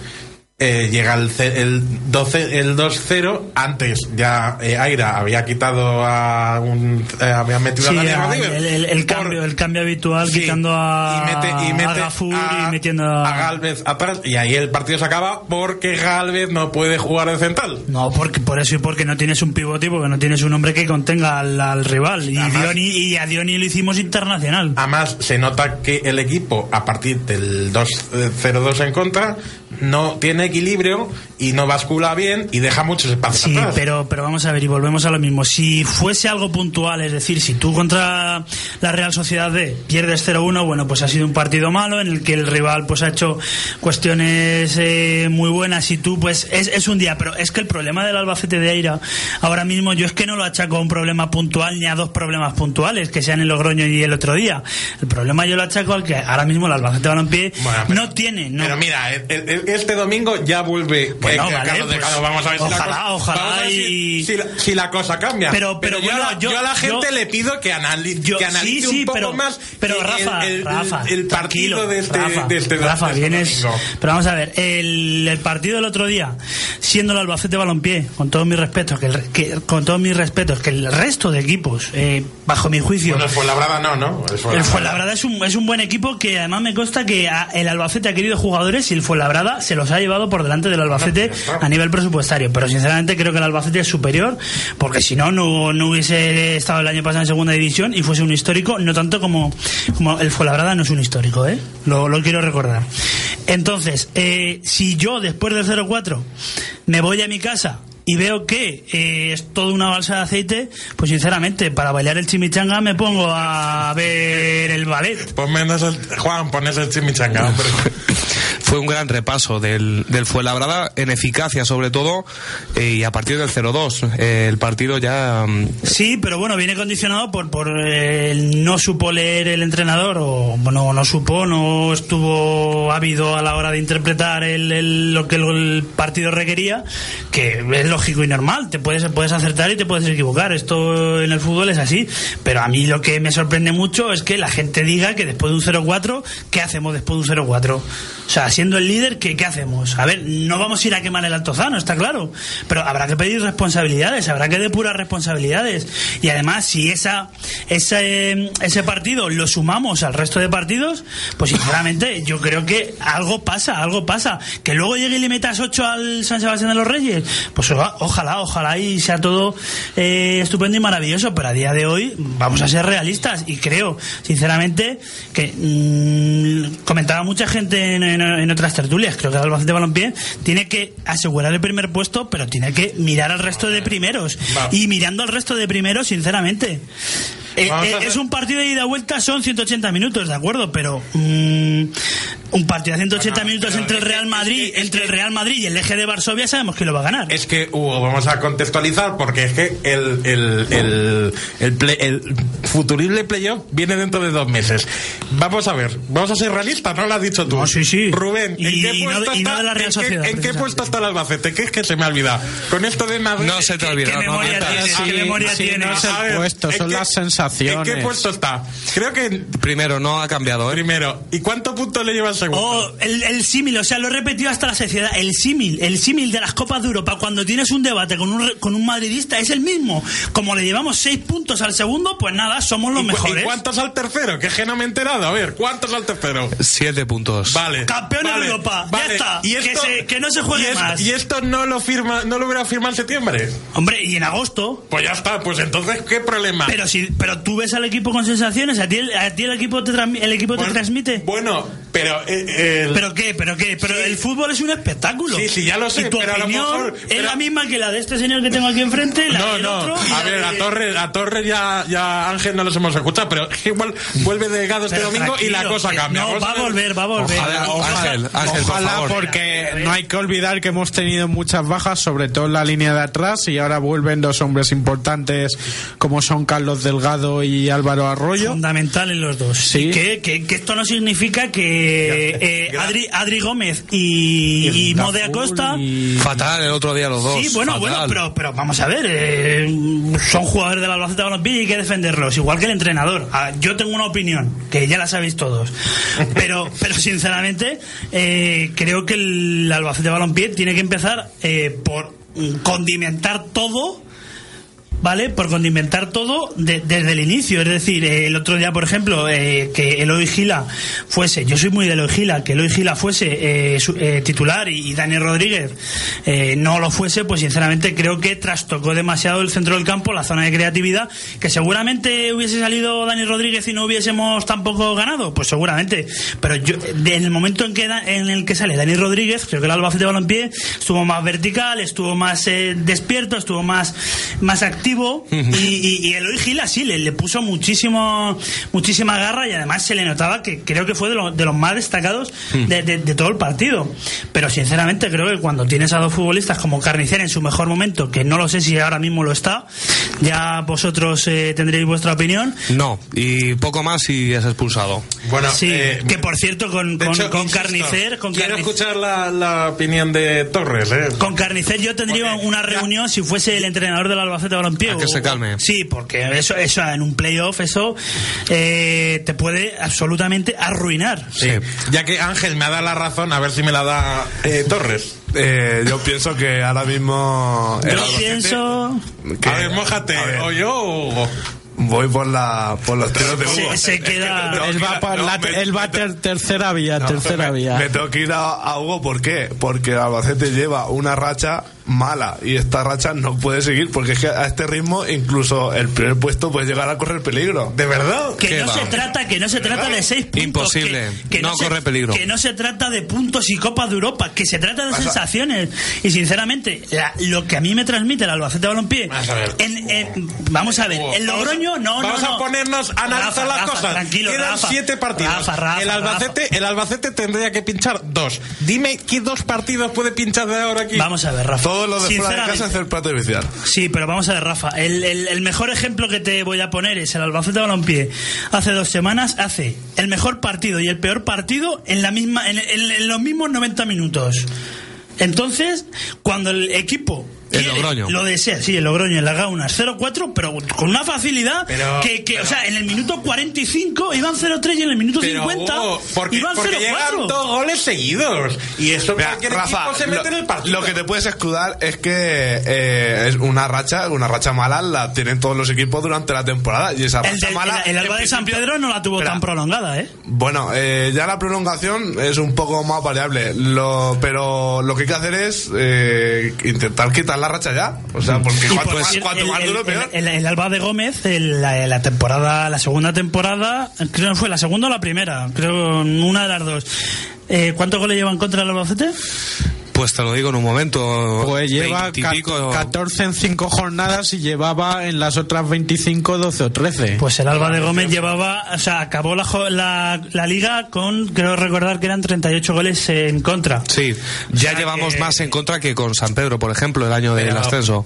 Eh, llega el, el 12 el 2-0 antes ya eh, Aira había quitado a un eh, había metido Sí, a el, el- el Por- cambio, el cambio habitual, Sí, quitando a, y mete, y mete a Gafur a- y metiendo a... a Galvez atrás y ahí el partido se acaba porque Galvez no puede jugar de central No, porque, por eso y porque no tienes un pivote porque no tienes un hombre que contenga al, al rival. Y, Además- Dioni, y a Dioni lo hicimos internacional. Además, se nota que el equipo, a partir del 2 0-2 en contra, no tiene equilibrio y no bascula bien y deja muchos espacios Sí, atrás. pero, pero vamos a ver y volvemos a lo mismo. Si fuese algo puntual, es decir, si tú contra la Real Sociedad B pierdes 0-1, bueno, pues ha sido un partido malo en el que el rival pues ha hecho cuestiones eh, muy buenas y tú pues es, es un día. Pero es que el problema del Albacete de Aira ahora mismo yo es que no lo achaco a un problema puntual ni a dos problemas puntuales que sean el Logroño y el otro día. El problema yo lo achaco al que ahora mismo el Albacete Balompié Bueno, pero- no tiene. No, Pero mira, el- el- este domingo ya vuelve Bueno, eh, vale, Carlos pues, Delgado. Vamos a ver si la ojalá, cosa, ojalá ver y- si, la, si la cosa cambia. Pero- pero yo, bueno, a la- yo- yo a la gente yo- le pido que, anali- Yo- que analice sí, sí, un poco pero, más pero Rafa, el, el- Rafa, el partido de este, Rafa, de este, Rafa, de este vienes, domingo. pero vamos a ver, el, el partido del otro día, siendo el Albacete Balompié, con todos mis respetos, que, el que- con todos mis respetos, que el resto de equipos, eh, bajo mi juicio, Bueno, el Fuenlabrada no, ¿no? El el Fuenlabrada. Es un, es un buen equipo que además me consta que el Albacete ha querido jugadores y el Fuenlabrada se los ha llevado por delante del Albacete a nivel presupuestario. Pero sinceramente creo que el Albacete es superior porque si no, no, no hubiese estado el año pasado en segunda división y fuese un histórico, no tanto como, como el Fuenlabrada no es un histórico, ¿eh? Lo, lo quiero recordar. Entonces, eh, si yo después del 0-4 me voy a mi casa y veo que eh, es toda una balsa de aceite, pues sinceramente, para bailar el chimichanga me pongo a ver el ballet. Ponme ese- Juan, pones el chimichanga, hombre. Fue un gran repaso del, del Fuenlabrada, en eficacia sobre todo, eh, y a partir del 0-2. eh, el partido ya. mm, Sí, pero bueno, viene condicionado por, por eh, no supo leer el entrenador, o bueno, no supo, no estuvo ávido a la hora de interpretar el, el- lo que el partido requería, que es lógico y normal, te puedes, puedes acertar y te puedes equivocar, esto en el fútbol es así, pero a mí lo que me sorprende mucho es que la gente diga que después de un 0-4, ¿qué hacemos después de un 0-4? O sea, siendo el líder, ¿qué, ¿qué hacemos? A ver, no vamos a ir a quemar el altozano, está claro, pero habrá que pedir responsabilidades, habrá que depurar responsabilidades. Y además, si esa, esa, eh, ese partido lo sumamos al resto de partidos, pues sinceramente yo creo que algo pasa, algo pasa. Que luego llegue y le metas 8 al San Sebastián de los Reyes, pues ojalá, ojalá y sea todo eh, estupendo y maravilloso, pero a día de hoy vamos a ser realistas y creo, sinceramente, que mm, comentaba mucha gente en, en- en otras tertulias, creo que el Albacete Balompié tiene que asegurar el primer puesto, pero tiene que mirar al resto de primeros. Y mirando al resto de primeros, sinceramente. Eh, eh, hacer- es un partido de ida y vuelta, son 180 minutos, de acuerdo, pero mm, un partido de 180 Bueno, minutos entre el Real Madrid, es que- es entre el Real Madrid y el eje de Varsovia sabemos que lo va a ganar. Es que, Hugo, vamos a contextualizar porque es que el, el, el, el, play- el futurible playoff viene dentro de dos meses. Vamos a ver, vamos a ser realistas, ¿no lo has dicho tú? No, sí, sí. Rubén, ¿en Y- qué y puesto no está, de la Real ¿en qué- Sociedad, ¿en qué puesto está el Albacete? Que es que se me ha olvidado. Con esto de Madrid... No se te olvida, qué memoria tienes? ¿Qué memoria tienes? no es el puesto, ¿en son qué- las sensaciones. ¿En qué puesto está? Creo que Primero, no ha cambiado, ¿eh? primero. ¿Y cuántos puntos le lleva el segundo? Oh, el, el símil, o sea, lo he repetido hasta la saciedad. El símil, el símil de las Copas de Europa, cuando tienes un debate con un, re- con un madridista, es el mismo. Como le llevamos seis puntos al segundo, pues nada, somos los ¿Y, cu- mejores. ¿Y cuántos al tercero? Que es que no me he enterado. A ver, ¿cuántos al tercero? Siete puntos. Vale. Campeón de vale, Europa, ya está. Y Que esto, se- que no se juegue y es- más. Y esto no lo firma, no lo hubiera firmado en septiembre. Hombre, y en agosto. Pues ya está, pues entonces, ¿qué problema? Pero si, pero tú ves al equipo con sensaciones, a ti el, a ti el equipo te el equipo bueno, te transmite. Bueno, pero. eh, el- ¿Pero qué? ¿Pero qué? Pero Sí. el fútbol es un espectáculo. Sí, sí, ya lo sé, Y tu pero a lo mejor- es la misma que la de este señor que tengo aquí enfrente, la no, del no. otro. A la ver, de- a Torres, a Torres ya, ya Ángel no los hemos escuchado, pero igual vuelve delegado este Pero domingo y la cosa cambia. No, va a ver. volver, va a volver. Ojalá, Ángel, Ángel, por Ojalá, favor. porque no hay que olvidar que hemos tenido muchas bajas, sobre todo en la línea de atrás, y ahora vuelven dos hombres importantes como son Carlos Delgado y Álvaro Arroyo. Fundamental en los dos. Sí. Y que, que- que esto no significa que eh, Adri, Adri Gómez y, y Mode Acosta. y- Fatal el otro día los dos. Sí, bueno, fatal. bueno, pero, pero vamos a ver, eh, son jugadores del Albacete Balompié y hay que defenderlos, igual que el entrenador. Ah, Yo tengo una opinión, que ya la sabéis todos, pero, pero sinceramente eh, creo que el Albacete Balompié tiene que empezar eh, por condimentar todo ¿vale? Por condimentar todo de- desde el inicio. Es decir, eh, el otro día, por ejemplo, eh, que Eloy Gila fuese, yo soy muy de Eloy Gila, que Eloy Gila fuese eh, su- eh, titular y, y Dani Rodríguez no lo fuese, pues sinceramente creo que trastocó demasiado el centro del campo, la zona de creatividad, que seguramente hubiese salido Dani Rodríguez y no hubiésemos tampoco ganado, pues seguramente. Pero yo, en el momento en que en el que sale Dani Rodríguez, creo que el Albacete Balompié estuvo más vertical, estuvo más despierto, estuvo más, más activo y, y, y Eloy Gila sí, le, le puso muchísimo, muchísima garra y además se le notaba que creo que fue de, lo- de los más destacados de, de- de todo el partido. Pero sinceramente creo que cuando tienes a dos futbolistas como Carnicer en su mejor momento, que no lo sé si ahora mismo lo está, ya vosotros eh, tendréis vuestra opinión. No, y poco más y es expulsado. Bueno, sí, eh, que por cierto con, con, hecho, con insisto, Carnicer, con quiero Carnicer- escuchar la, la opinión de Torres. ¿eh? Con Carnicer yo tendría una ya- reunión si fuese el entrenador del Albacete Balompié. A que se calme. Sí, porque eso, eso en un playoff, eso eh, te puede absolutamente arruinar. Sí. Ya que Ángel me ha dado la razón, a ver si me la da eh, Torres. Eh, yo pienso que ahora mismo. Yo pienso... que- a ver, mójate. a ver, O yo o... Voy por, la, por los tiros de Hugo. Se, se queda... No, Él va, por no, la- me- él va ter- tercera vía, No, tercera me, vía. me tengo que ir a, a Hugo, ¿por qué? Porque el Albacete lleva una racha mala y esta racha no puede seguir porque es que a este ritmo incluso el primer puesto puede llegar a correr peligro. ¿De verdad? Que ¿Qué no va? se trata, que no se trata de seis puntos. Imposible. que- que No se- corre peligro. Que no se trata de puntos y Copas de Europa, que se trata de Vas a- sensaciones. Y sinceramente, la- lo que a mí me transmite el Albacete Balompié. Vas a ver. en- en- vamos a ver, el Logroño no, Vamos no, a no. ponernos a analizar Rafa, las Rafa, cosas. Tranquilo, Quedan Rafa. siete partidos. Rafa, Rafa, el, Albacete, Rafa. el Albacete tendría que pinchar dos. Dime qué dos partidos puede pinchar de ahora aquí. Vamos a ver, Rafa. Todo lo de fuera de casa el plato inicial. Sí, pero vamos a ver, Rafa. El, el- el mejor ejemplo que te voy a poner es el Albacete Balompié. Hace dos semanas hace el mejor partido y el peor partido en la misma, en, en- en los mismos 90 minutos. Entonces, cuando el equipo Logroño. lo desea, sí, el Logroño en las Gaunas 0-4, pero con una facilidad Pero- que, que, pero- o sea, en el minuto 45 iban 0-3 y en el minuto Pero, 50 Hugo, porque, iban porque 0-4. llegan dos goles seguidos. Y eso Mira, cualquier Rafa, equipo se mete lo, en el partido. lo que te puedes escudar es que eh, es una racha, una racha mala la tienen todos los equipos durante la temporada y esa El, racha del- mala el- el Alba de San Pedro no la tuvo Espera. tan prolongada, ¿eh? Bueno, eh, ya la prolongación es un poco más variable, lo, pero lo que hay que hacer es eh, intentar quitar racha ya. O sea, porque cuanto por más, cierto, cuanto el, más duro, el- peor. el- el Alba de Gómez, la, la temporada, la segunda temporada, creo que fue la segunda o la primera, creo una de las dos. Eh, ¿Cuántos goles llevan contra el Albacete? Pues te lo digo en un momento. Pues lleva 20 y ca- pico. 14 en 5 jornadas y llevaba en las otras 25 12 o 13. Pues el Alba de Gómez llevaba, o sea, acabó la, jo- la, la liga con, creo recordar que eran 38 goles en contra. Sí, ya sea llevamos que- más en contra que con San Pedro, por ejemplo, el año del Pero- ascenso.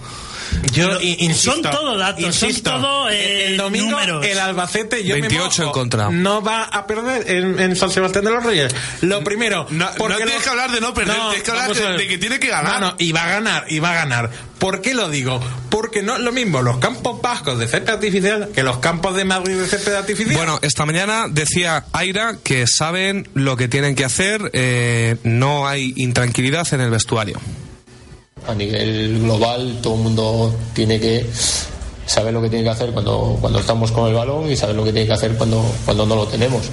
Yo insisto, son todo datos, son insisto, todo, eh, el domingo números. el Albacete yo me 28 en mojo, contra. no va a perder en, en San Sebastián de los Reyes. Lo primero, No- no porque tienes los- que hablar de no perder, tienes que hablar de que tiene que ganar. No, no, y va a ganar, y va a ganar. ¿Por qué lo digo? Porque no es lo mismo los campos vascos de césped artificial que los campos de Madrid de césped artificial. Bueno, esta mañana decía Aira que saben lo que tienen que hacer, eh, no hay intranquilidad en el vestuario. A nivel global, todo el mundo tiene que saber lo que tiene que hacer cuando, cuando estamos con el balón y saber lo que tiene que hacer cuando, cuando no lo tenemos.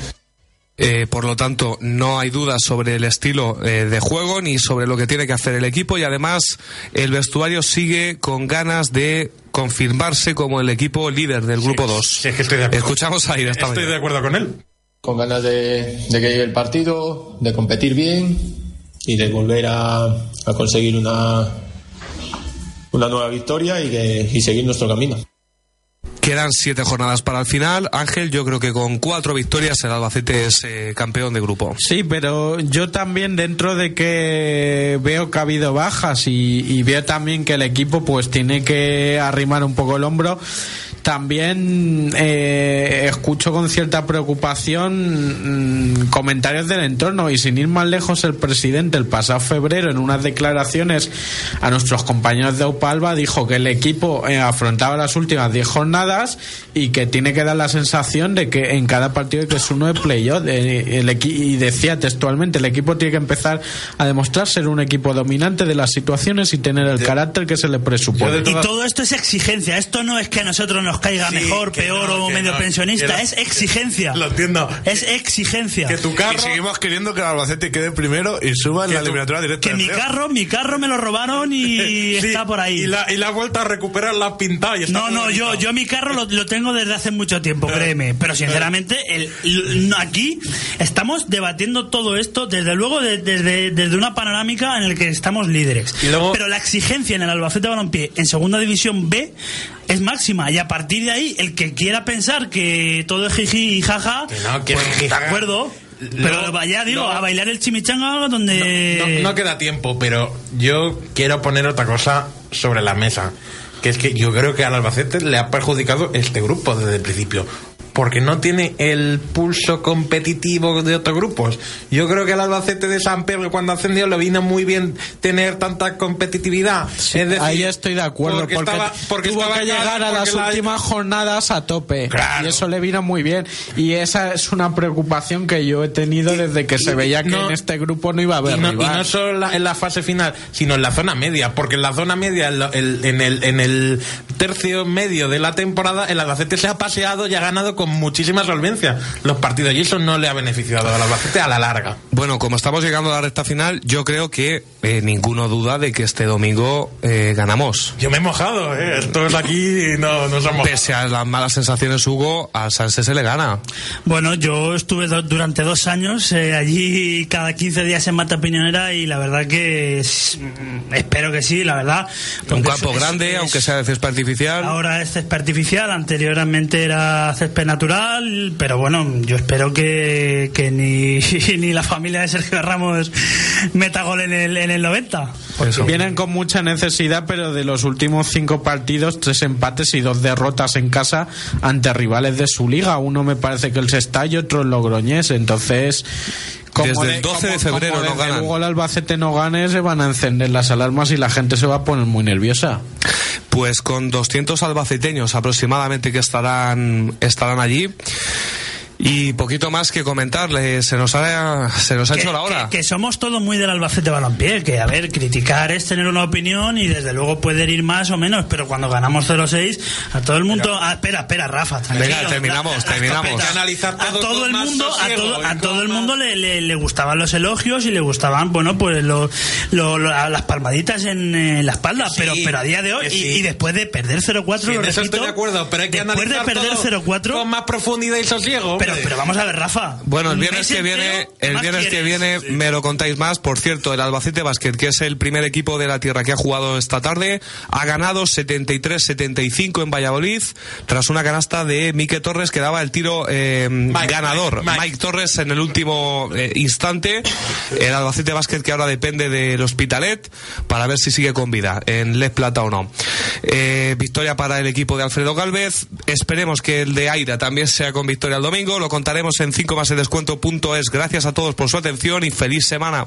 Eh, por lo tanto, no hay dudas sobre el estilo eh, de juego ni sobre lo que tiene que hacer el equipo y además el vestuario sigue con ganas de confirmarse como el equipo líder del grupo 2. sí, es que estoy de acuerdo. Escuchamos a esta Estoy de mañana. acuerdo con él. Con ganas de, de que llegue el partido, de competir bien y de volver a, a conseguir una, una nueva victoria y, que, y seguir nuestro camino. Quedan siete jornadas para el final. Ángel, yo creo que con cuatro victorias el Albacete es eh, campeón de grupo. Sí, pero yo también dentro de que veo que ha habido bajas y, veo también que el equipo pues tiene que arrimar un poco el hombro, también eh, escucho con cierta preocupación mm, comentarios del entorno y sin ir más lejos el presidente el pasado febrero en unas declaraciones a nuestros compañeros de Opalva dijo que el equipo eh, afrontaba las últimas 10 jornadas y que tiene que dar la sensación de que en cada partido que es uno de playoff el equi- y decía textualmente el equipo tiene que empezar a demostrar ser un equipo dominante de las situaciones y tener el carácter que se le presupone. Y todo esto es exigencia. Esto no es que a nosotros nos caiga Sí, mejor, peor no, o medio no, pensionista. Es exigencia. Lo entiendo. Es exigencia. Que tu Y carro. seguimos queriendo que el Albacete quede primero y suba en la tú- eliminatoria directa. Que mi carro, mi carro me lo robaron y Sí, está por ahí. Y la, y la vuelta a recuperar la has pintado y está No, no, yo, yo mi carro lo, lo tengo desde hace mucho tiempo, créeme. Pero sinceramente, el, aquí estamos debatiendo todo esto desde luego de- desde, desde una panorámica en el que estamos líderes. Y luego- Pero la exigencia en el Albacete Balompié en segunda división B es máxima y a partir de ahí el que quiera pensar que todo es jiji y jaja, Que no, que pues, de acuerdo. Pero vaya, digo, a bailar el chimichanga donde... No, no queda tiempo, pero yo quiero poner otra cosa sobre la mesa. Que es que yo creo que al Albacete le ha perjudicado este grupo desde el principio. Porque no tiene el pulso competitivo de otros grupos. Yo creo que al Albacete de San Pedro cuando ascendió le vino muy bien tener tanta competitividad. es decir, Ahí estoy de acuerdo, porque, estaba- porque tuvo que llegar a las porque la- últimas jornadas a tope. Claro. Y eso le vino muy bien. Y esa es una preocupación que yo he tenido desde que se veía que no- en este grupo no iba a haber y no, y rival. no solo en la, en la fase final, sino en la zona media, porque en la zona media, en, lo- el- en el, en el tercio medio de la temporada, el Albacete se ha paseado y ha ganado con muchísima solvencia los partidos, y eso no le ha beneficiado al Albacete a la larga. Bueno, como estamos llegando a la recta final, yo creo que eh, ninguno duda de que este domingo eh, ganamos. Yo me he mojado, ¿eh? Todos aquí no nos hemos Pese a las malas sensaciones, Hugo, al Sanse se le gana. Bueno, yo estuve do- durante dos años eh, allí cada 15 días en Mata Piñonera y la verdad que es- mm, espero que sí, la verdad. Un campo es- es- grande, es- aunque sea de césped artificial. Ahora es césped artificial, anteriormente era césped natural, pero bueno, yo espero que, que ni, ni la familia de Sergio Ramos meta gol en el, en el 90. Eso. Vienen con mucha necesidad, pero de los últimos cinco partidos, tres empates y dos derrotas en casa ante rivales de su liga. Uno me parece que el Sestall y otro el Logroñés. Entonces, Desde el 12 de febrero como no desde ganan. luego el Albacete no gane, se van a encender las alarmas y la gente se va a poner muy nerviosa. Pues con 200 albaceteños aproximadamente que estarán, estarán allí. Y poquito más que comentarle, se nos ha, se nos ha que, hecho la hora. que- que somos todos muy del Albacete Balompié, que a ver, criticar es tener una opinión y desde luego puede ir más o menos, pero cuando ganamos 0-6, a todo el mundo... ah, espera, espera, Rafa. Venga, terminamos, La- terminamos. que analizar a todo todo con el mundo, a todo, a todo el mundo le, le- le gustaban los elogios y le gustaban, bueno, pues lo, lo- lo- a las palmaditas en, eh, la espalda, Sí, pero, pero a día de hoy, que y, sí. y después de perder 0-4, Sí, lo en repito, estoy de acuerdo, pero hay que después de perder todo 0-4, con más profundidad y sosiego. Pero, pero vamos a ver, Rafa. Bueno, el viernes que viene, ¿qué el viernes que viene me lo contáis más. Por cierto, el Albacete Basket, que es el primer equipo de la tierra que ha jugado esta tarde, ha ganado 73-75 en Valladolid tras una canasta de Mique Torres que daba el tiro eh, ganador. Mike, Mike, Mike. Torres en el último eh, instante. El Albacete Basket que ahora depende del Hospitalet para ver si sigue con vida en Les Plata o no. Eh, victoria para el equipo de Alfredo Galvez. Esperemos que el de Aira también sea con victoria el domingo. Lo contaremos en 5 más el descuento.es. Gracias a todos por su atención y feliz semana.